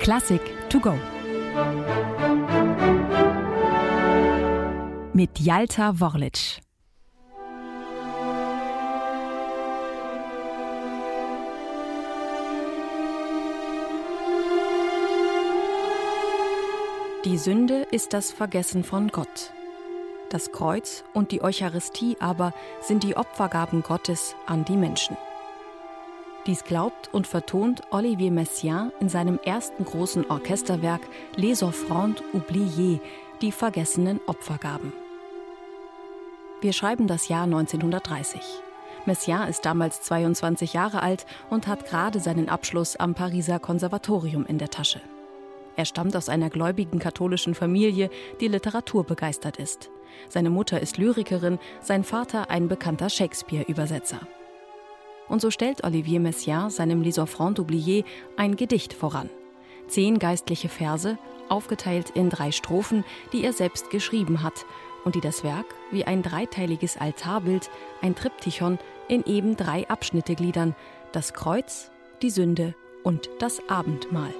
Klassik to go. Mit Jalta Worlic. Die Sünde ist das Vergessen von Gott. Das Kreuz und die Eucharistie aber sind die Opfergaben Gottes an die Menschen. Dies glaubt und vertont Olivier Messiaen in seinem ersten großen Orchesterwerk Les Offrandes oubliées, die vergessenen Opfergaben. Wir schreiben das Jahr 1930. Messiaen ist damals 22 Jahre alt und hat gerade seinen Abschluss am Pariser Konservatorium in der Tasche. Er stammt aus einer gläubigen katholischen Familie, die Literatur begeistert ist. Seine Mutter ist Lyrikerin, sein Vater ein bekannter Shakespeare-Übersetzer. Und so stellt Olivier Messiaen seinem Les Offrandes oubliées ein Gedicht voran. Zehn geistliche Verse, aufgeteilt in drei Strophen, die er selbst geschrieben hat und die das Werk wie ein dreiteiliges Altarbild, ein Triptychon, in eben drei Abschnitte gliedern: das Kreuz, die Sünde und das Abendmahl.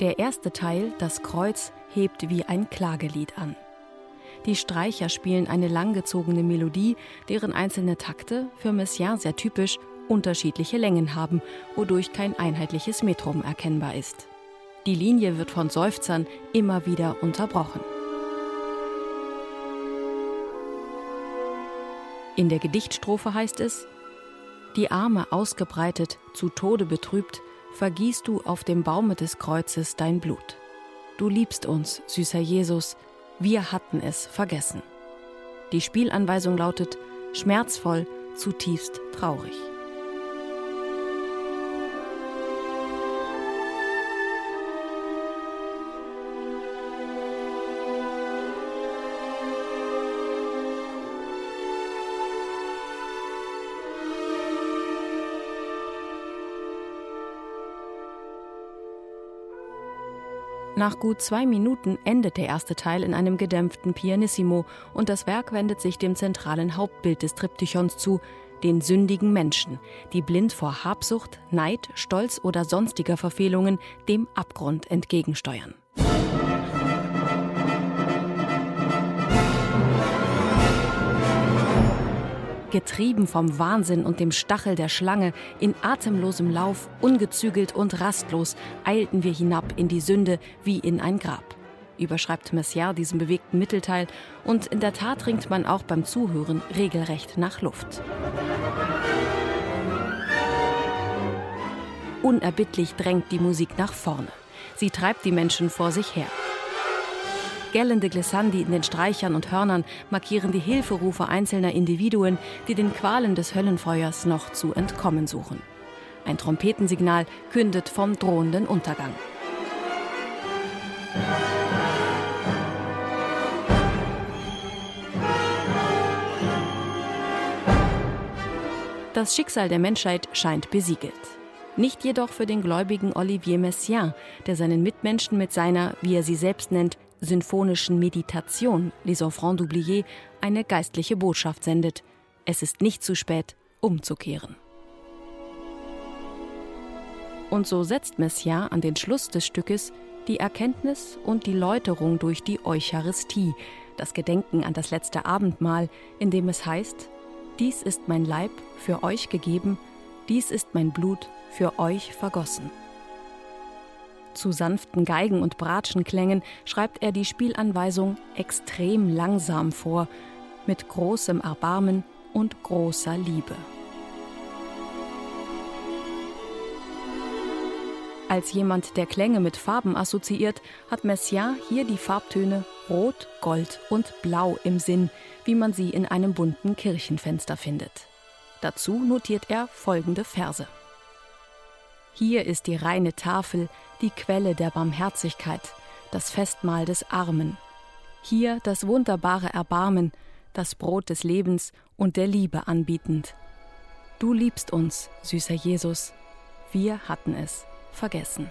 Der erste Teil, das Kreuz, hebt wie ein Klagelied an. Die Streicher spielen eine langgezogene Melodie, deren einzelne Takte, für Messiaen sehr typisch, unterschiedliche Längen haben, wodurch kein einheitliches Metrum erkennbar ist. Die Linie wird von Seufzern immer wieder unterbrochen. In der Gedichtstrophe heißt es: Die Arme ausgebreitet, zu Tode betrübt, vergießt du auf dem Baume des Kreuzes dein Blut. Du liebst uns, süßer Jesus, wir hatten es vergessen. Die Spielanweisung lautet schmerzvoll, zutiefst traurig. Nach gut zwei Minuten endet der erste Teil in einem gedämpften Pianissimo und das Werk wendet sich dem zentralen Hauptbild des Triptychons zu, den sündigen Menschen, die blind vor Habsucht, Neid, Stolz oder sonstiger Verfehlungen dem Abgrund entgegensteuern. Getrieben vom Wahnsinn und dem Stachel der Schlange, in atemlosem Lauf, ungezügelt und rastlos, eilten wir hinab in die Sünde wie in ein Grab. Überschreibt Messiaen diesen bewegten Mittelteil und in der Tat ringt man auch beim Zuhören regelrecht nach Luft. Unerbittlich drängt die Musik nach vorne. Sie treibt die Menschen vor sich her. Gellende Glissandi in den Streichern und Hörnern markieren die Hilferufe einzelner Individuen, die den Qualen des Höllenfeuers noch zu entkommen suchen. Ein Trompetensignal kündet vom drohenden Untergang. Das Schicksal der Menschheit scheint besiegelt. Nicht jedoch für den gläubigen Olivier Messiaen, der seinen Mitmenschen mit seiner, wie er sie selbst nennt, sinfonischen Meditation Les Enfants d'Oublier eine geistliche Botschaft sendet. Es ist nicht zu spät, umzukehren. Und so setzt Messiaen an den Schluss des Stückes die Erkenntnis und die Läuterung durch die Eucharistie, das Gedenken an das letzte Abendmahl, in dem es heißt, dies ist mein Leib für euch gegeben, dies ist mein Blut für euch vergossen. Zu sanften Geigen und Bratschenklängen schreibt er die Spielanweisung extrem langsam vor, mit großem Erbarmen und großer Liebe. Als jemand, der Klänge mit Farben assoziiert, hat Messiaen hier die Farbtöne Rot, Gold und Blau im Sinn, wie man sie in einem bunten Kirchenfenster findet. Dazu notiert er folgende Verse. Hier ist die reine Tafel, die Quelle der Barmherzigkeit, das Festmahl des Armen. Hier das wunderbare Erbarmen, das Brot des Lebens und der Liebe anbietend. Du liebst uns, süßer Jesus, wir hatten es vergessen.